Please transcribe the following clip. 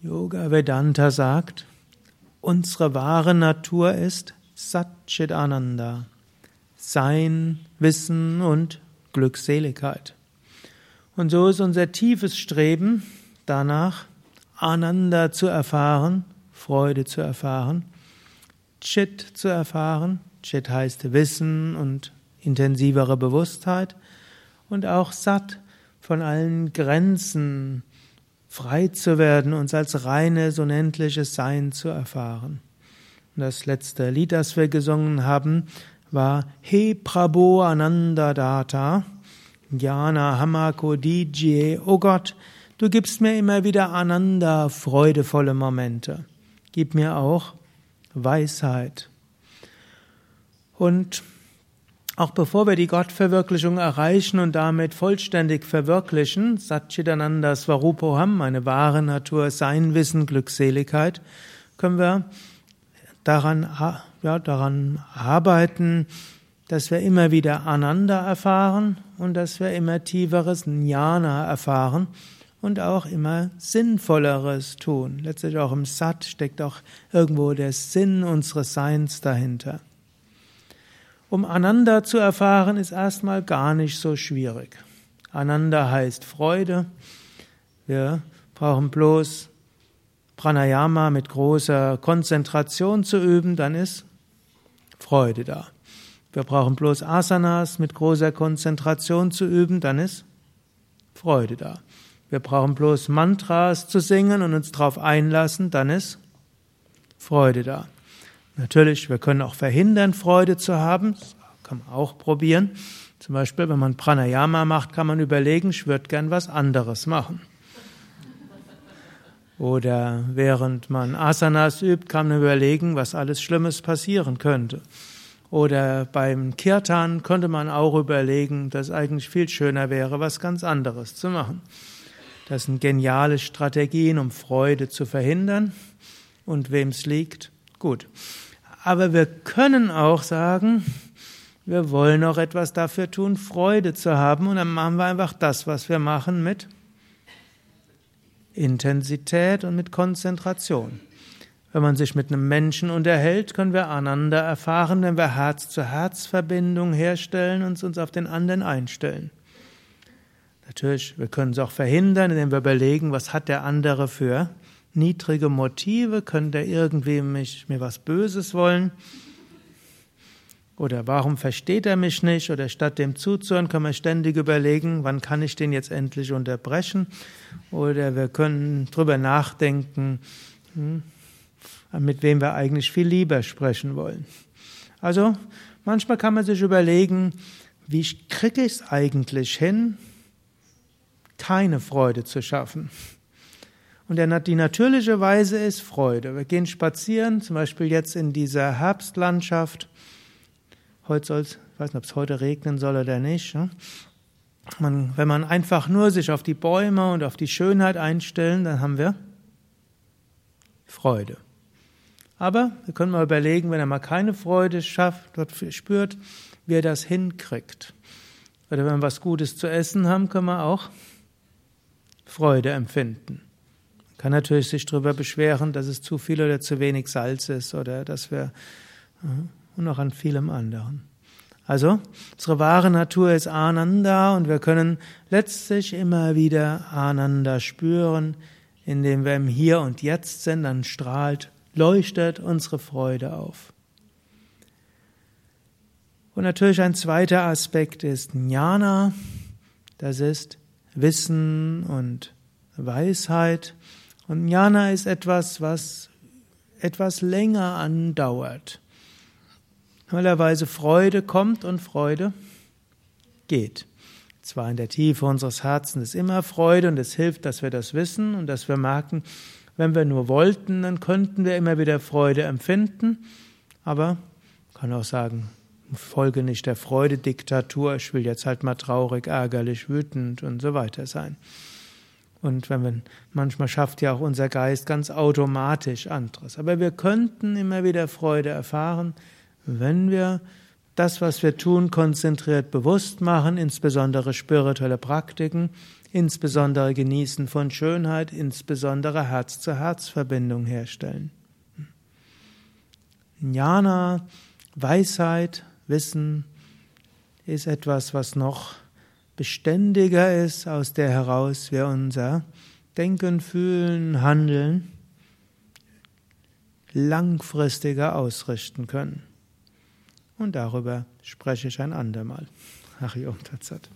Yoga Vedanta sagt, unsere wahre Natur ist Satchitananda, Sein, Wissen und Glückseligkeit. Und so ist unser tiefes Streben danach, Ananda zu erfahren, Freude zu erfahren, Chit zu erfahren, Chit heißt Wissen und intensivere Bewusstheit und auch Sat von allen Grenzen frei zu werden, uns als reines, unendliches Sein zu erfahren. Das letzte Lied, das wir gesungen haben, war He Prabhu Ananda Data, Jnana Hamako Dijie, oh Gott, du gibst mir immer wieder Ananda, freudevolle Momente. Gib mir auch Weisheit. Und auch bevor wir die Gottverwirklichung erreichen und damit vollständig verwirklichen, Satchitananda Svarupoham, meine wahre Natur, sein Wissen, Glückseligkeit, können wir daran, ja, daran arbeiten, dass wir immer wieder Ananda erfahren und dass wir immer tieferes Jnana erfahren und auch immer Sinnvolleres tun. Letztlich auch im Sat steckt auch irgendwo der Sinn unseres Seins dahinter. Um Ananda zu erfahren, ist erstmal gar nicht so schwierig. Ananda heißt Freude. Wir brauchen bloß Pranayama mit großer Konzentration zu üben, dann ist Freude da. Wir brauchen bloß Asanas mit großer Konzentration zu üben, dann ist Freude da. Wir brauchen bloß Mantras zu singen und uns darauf einlassen, dann ist Freude da. Natürlich, wir können auch verhindern, Freude zu haben. Das kann man auch probieren. Zum Beispiel, wenn man Pranayama macht, kann man überlegen, ich würde gern was anderes machen. Oder während man Asanas übt, kann man überlegen, was alles Schlimmes passieren könnte. Oder beim Kirtan könnte man auch überlegen, dass eigentlich viel schöner wäre, was ganz anderes zu machen. Das sind geniale Strategien, um Freude zu verhindern. Und wem es liegt, gut. Aber wir können auch sagen, wir wollen auch etwas dafür tun, Freude zu haben. Und dann machen wir einfach das, was wir machen, mit Intensität und mit Konzentration. Wenn man sich mit einem Menschen unterhält, können wir einander erfahren, wenn wir Herz-zu-Herz-Verbindung herstellen und uns auf den anderen einstellen. Natürlich, wir können es auch verhindern, indem wir überlegen, was hat der andere für niedrige Motive? Könnte er irgendwie mich, mir was Böses wollen? Oder warum versteht er mich nicht? Oder statt dem zuzuhören, können wir ständig überlegen, wann kann ich den jetzt endlich unterbrechen? Oder wir können drüber nachdenken, hm, mit wem wir eigentlich viel lieber sprechen wollen. Also, manchmal kann man sich überlegen, wie kriege ich es eigentlich hin, keine Freude zu schaffen? Und die natürliche Weise ist Freude. Wir gehen spazieren, zum Beispiel jetzt in dieser Herbstlandschaft. Heute soll es, ich weiß nicht, ob es heute regnen soll oder nicht. Ne? Man, wenn man einfach nur sich auf die Bäume und auf die Schönheit einstellen, dann haben wir Freude. Aber wir können mal überlegen, wenn er mal keine Freude schafft, dort spürt, wie er das hinkriegt. Oder wenn wir was Gutes zu essen haben, können wir auch Freude empfinden kann natürlich sich darüber beschweren, dass es zu viel oder zu wenig Salz ist oder dass wir und noch an vielem anderen. Also, unsere wahre Natur ist Ananda und wir können letztlich immer wieder Ananda spüren, indem wir im Hier und Jetzt sind, dann strahlt, leuchtet unsere Freude auf. Und natürlich ein zweiter Aspekt ist Jnana, das ist Wissen und Weisheit. Und Jnana ist etwas, was etwas länger andauert. Normalerweise Freude kommt und Freude geht. Zwar in der Tiefe unseres Herzens ist immer Freude und es hilft, dass wir das wissen und dass wir merken, wenn wir nur wollten, dann könnten wir immer wieder Freude empfinden. Aber kann auch sagen, folge nicht der Freudediktatur, ich will jetzt halt mal traurig, ärgerlich, wütend und so weiter sein. Und wenn wir, manchmal schafft ja auch unser Geist ganz automatisch anderes. Aber wir könnten immer wieder Freude erfahren, wenn wir das, was wir tun, konzentriert bewusst machen, insbesondere spirituelle Praktiken, insbesondere Genießen von Schönheit, insbesondere Herz-zu-Herz-Verbindung herstellen. Jnana, Weisheit, Wissen ist etwas, was noch beständiger ist, aus der heraus wir unser Denken, Fühlen, Handeln langfristiger ausrichten können. Und darüber spreche ich ein andermal. Hariom Tatsat.